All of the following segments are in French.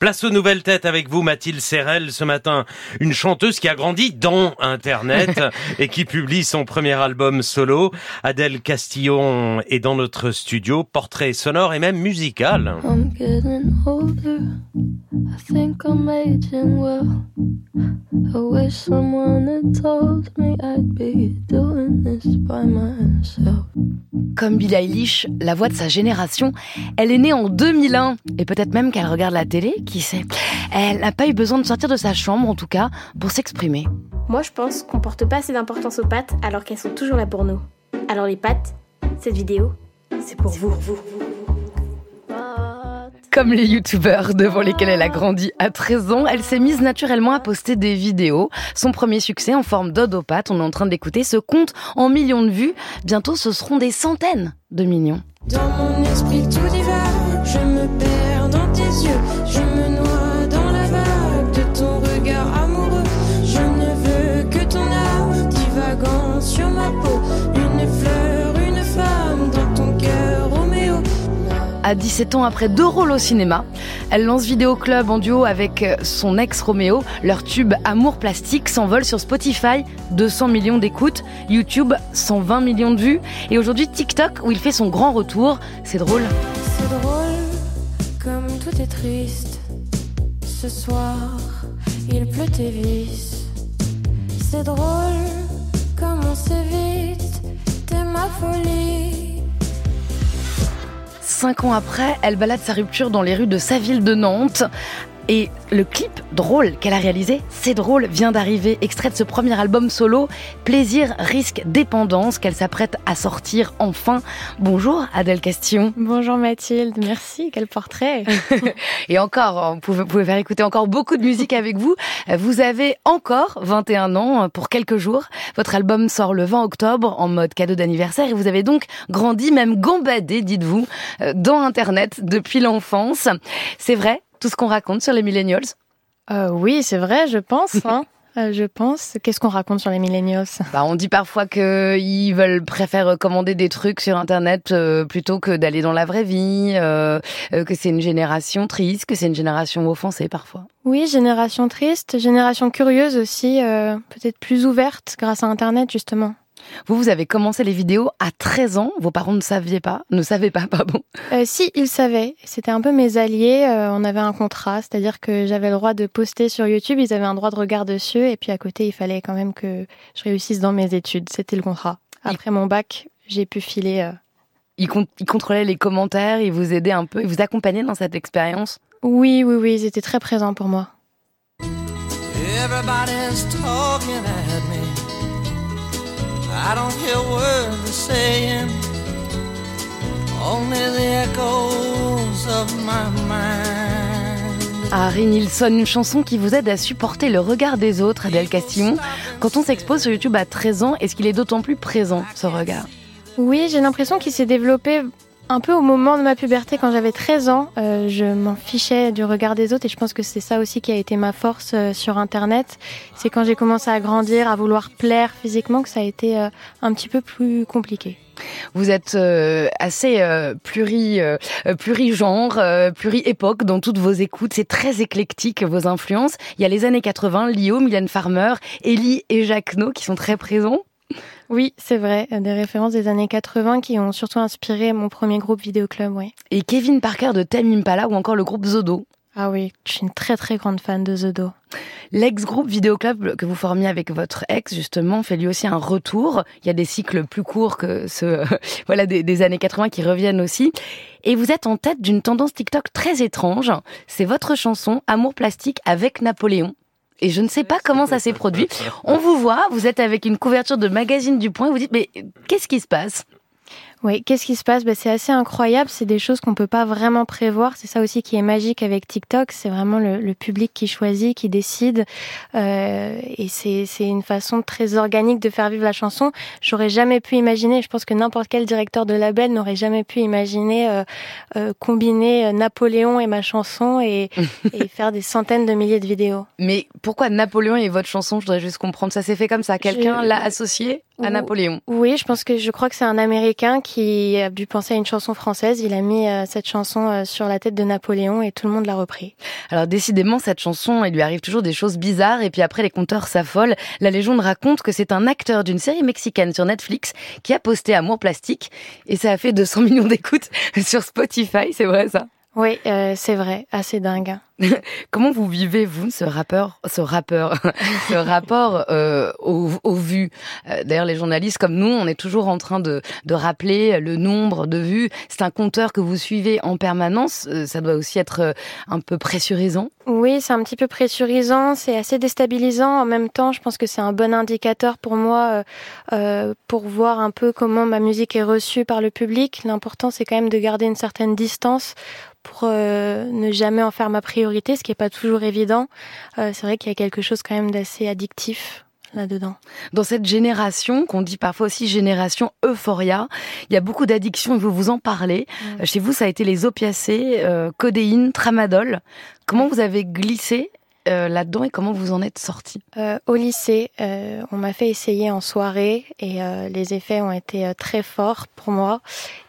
Place aux nouvelles têtes avec vous, Mathilde Serrel, ce matin. Une chanteuse qui a grandi dans Internet et qui publie son premier album solo. Adèle Castillon est dans notre studio, portrait sonore et même musical. Comme Billie Eilish, la voix de sa génération, elle est née en 2001 et peut-être même qu'elle regarde la télé, qui sait. Elle n'a pas eu besoin de sortir de sa chambre, en tout cas, pour s'exprimer. Moi, je pense qu'on porte pas assez d'importance aux pattes alors qu'elles sont toujours là pour nous. Alors les pattes, cette vidéo, c'est pour vous. Comme les youtubeurs devant lesquels elle a grandi à 13 ans, elle s'est mise naturellement à poster des vidéos. Son premier succès en forme d'odopathe, on est en train d'écouter, se compte en millions de vues. Bientôt, ce seront des centaines de millions. Dans mon esprit tout À 17 ans après deux rôles au cinéma, elle lance Vidéo Club en duo avec son ex Roméo. Leur tube Amour plastique s'envole sur Spotify, 200 millions d'écoutes, YouTube 120 millions de vues et aujourd'hui TikTok où il fait son grand retour. C'est drôle. C'est drôle, comme tout est triste. Ce soir, il pleut tes vices. C'est drôle, comme on s'évite. T'es ma folie. Cinq ans après, elle balade sa rupture dans les rues de sa ville de Nantes. Et le clip drôle qu'elle a réalisé, c'est drôle, vient d'arriver, extrait de ce premier album solo, Plaisir, risque, dépendance, qu'elle s'apprête à sortir enfin. Bonjour Adèle Castillon. Bonjour Mathilde, merci, quel portrait. Et encore, vous pouvez, vous pouvez faire écouter encore beaucoup de musique avec vous. Vous avez encore 21 ans pour quelques jours. Votre album sort le 20 octobre en mode cadeau d'anniversaire et vous avez donc grandi, même gambadé, dites-vous, dans Internet depuis l'enfance. C'est vrai tout ce qu'on raconte sur les millennials euh, Oui, c'est vrai, je pense. Hein. euh, je pense. Qu'est-ce qu'on raconte sur les millennials? Bah, On dit parfois qu'ils veulent préfèrent commander des trucs sur Internet euh, plutôt que d'aller dans la vraie vie, que c'est une génération triste, que c'est une génération offensée parfois. Oui, génération triste, génération curieuse aussi, peut-être plus ouverte grâce à Internet justement. Vous, vous avez commencé les vidéos à 13 ans. Vos parents ne savaient pas, ne savaient pas, pardon. Euh, si, ils savaient. C'était un peu mes alliés. Euh, on avait un contrat, c'est-à-dire que j'avais le droit de poster sur YouTube. Ils avaient un droit de regard dessus, et puis à côté, il fallait quand même que je réussisse dans mes études. C'était le contrat. Après mon bac, j'ai pu filer. Euh... Ils, con ils contrôlaient les commentaires, ils vous aidaient un peu, ils vous accompagnaient dans cette expérience? Oui, oui, oui, ils étaient très présents pour moi. Everybody's talking at me. I don't hear words they're saying, only the echoes of my mind. Harry Nilsson, une chanson qui vous aide à supporter le regard des autres, Adèle Castillon. Quand on s'expose sur YouTube à 13 ans, est-ce qu'il est d'autant plus présent, ce regard? Oui, j'ai l'impression qu'il s'est développé un peu au moment de ma puberté, quand j'avais 13 ans, euh, je m'en fichais du regard des autres et je pense que c'est ça aussi qui a été ma force euh, sur Internet. C'est quand j'ai commencé à grandir, à vouloir plaire physiquement, que ça a été euh, un petit peu plus compliqué. Vous êtes euh, assez euh, pluri, euh, plurigenre, pluri-époque dans toutes vos écoutes. C'est très éclectique, vos influences. Il y a les années 80, Lio, Mylène Farmer, Ellie et Jacques qui sont très présents. Oui, c'est vrai, des références des années 80 qui ont surtout inspiré mon premier groupe vidéoclub, oui. Et Kevin Parker de Tame Impala ou encore le groupe Zodo. Ah oui, je suis une très très grande fan de Zodo. L'ex-groupe Vidéoclub que vous formiez avec votre ex, justement, fait lui aussi un retour. Il y a des cycles plus courts que ceux voilà, des, des années 80 qui reviennent aussi. Et vous êtes en tête d'une tendance TikTok très étrange. C'est votre chanson Amour plastique avec Napoléon. Et je ne sais pas comment ça s'est produit. On vous voit, vous êtes avec une couverture de magazine du Point, vous dites, mais qu'est-ce qui se passe? Oui, qu'est-ce qui se passe? Bah, C'est assez incroyable, c'est des choses qu'on peut pas vraiment prévoir. C'est ça aussi qui est magique avec TikTok, c'est vraiment le, le, public qui choisit, qui décide. Euh, et c'est une façon très organique de faire vivre la chanson. J'aurais jamais pu imaginer, je pense que n'importe quel directeur de label n'aurait jamais pu imaginer euh, euh, combiner Napoléon et ma chanson et, et faire des centaines de milliers de vidéos. Mais pourquoi Napoléon et votre chanson? Je voudrais juste comprendre. Ça s'est fait comme ça. Quelqu'un l'a associé? À Napoléon. Oui, je pense que je crois que c'est un Américain qui a dû penser à une chanson française. Il a mis euh, cette chanson euh, sur la tête de Napoléon et tout le monde l'a repris. Alors décidément, cette chanson, il lui arrive toujours des choses bizarres et puis après les compteurs s'affolent. La légende raconte que c'est un acteur d'une série mexicaine sur Netflix qui a posté Amour plastique et ça a fait 200 millions d'écoutes sur Spotify. C'est vrai ça? Oui, euh, c'est vrai, assez dingue. Comment vous vivez vous ce rappeur, ce rappeur, ce rapport euh, aux, vues euh, D'ailleurs, les journalistes comme nous, on est toujours en train de, de rappeler le nombre de vues. C'est un compteur que vous suivez en permanence. Euh, ça doit aussi être un peu pressurisant. Oui, c'est un petit peu pressurisant. C'est assez déstabilisant. En même temps, je pense que c'est un bon indicateur pour moi pour voir un peu comment ma musique est reçue par le public. L'important, c'est quand même de garder une certaine distance pour ne jamais en faire ma priorité, ce qui n'est pas toujours évident. Euh, c'est vrai qu'il y a quelque chose quand même d'assez addictif là-dedans. Dans cette génération, qu'on dit parfois aussi génération euphoria, il y a beaucoup d'addictions et vous vous en parlez. Mm. Chez vous, ça a été les opiacés, euh, codéine, tramadol. Comment vous avez glissé euh, là-dedans et comment vous en êtes sorti euh, Au lycée, euh, on m'a fait essayer en soirée et euh, les effets ont été euh, très forts pour moi.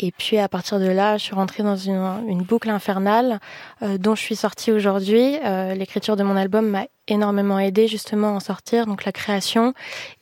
Et puis à partir de là, je suis rentrée dans une, une boucle infernale dont je suis sortie aujourd'hui. L'écriture de mon album m'a énormément aidé justement à en sortir, donc la création.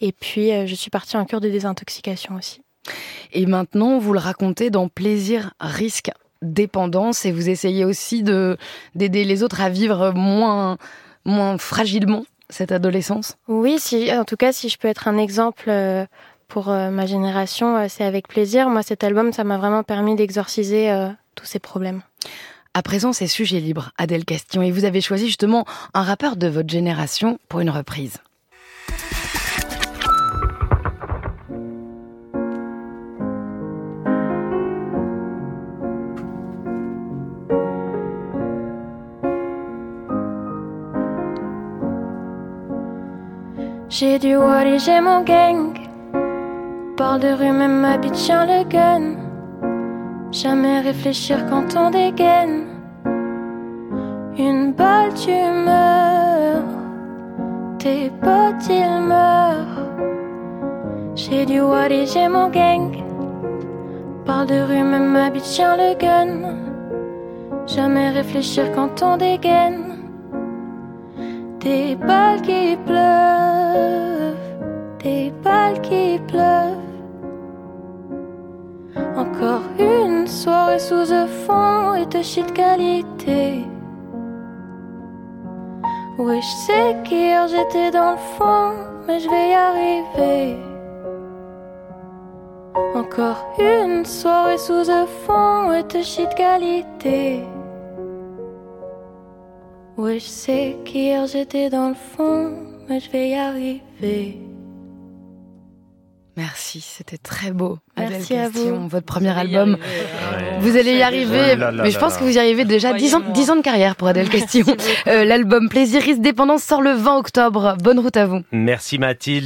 Et puis je suis partie en cure de désintoxication aussi. Et maintenant, vous le racontez dans Plaisir, risque, dépendance, et vous essayez aussi de d'aider les autres à vivre moins moins fragilement cette adolescence Oui, si, en tout cas, si je peux être un exemple euh, pour euh, ma génération, euh, c'est avec plaisir. Moi, cet album, ça m'a vraiment permis d'exorciser tous ces problèmes. À présent, c'est sujet libre, Adèle Castillon, et vous avez choisi justement un rappeur de votre génération pour une reprise. J'ai du et j'ai mon gang. Parle de rue, même ma bitch le gun. Jamais réfléchir quand on dégaine. Une balle, tu meurs. Tes potes, ils meurent. J'ai du et j'ai mon gang. Parle de rue, même ma bitch le gun. Jamais réfléchir quand on dégaine. Des balles qui pleuvent, des balles qui pleuvent. Encore une soirée sous le fond et de shit qualité. Oui, je sais qu'hier j'étais dans le fond, mais je vais y arriver. Encore une soirée sous le fond et de shit qualité. Oui, je sais qu'hier j'étais dans le fond, mais je vais y arriver. Merci, c'était très beau. Merci à vous. Votre premier album. Vous allez y arriver, mais je pense que vous y arrivez déjà 10 ans, 10 ans de carrière pour Adèle Castillon. Euh, L'album Plaisir Dépendance sort le 20 octobre. Bonne route à vous. Merci Mathilde.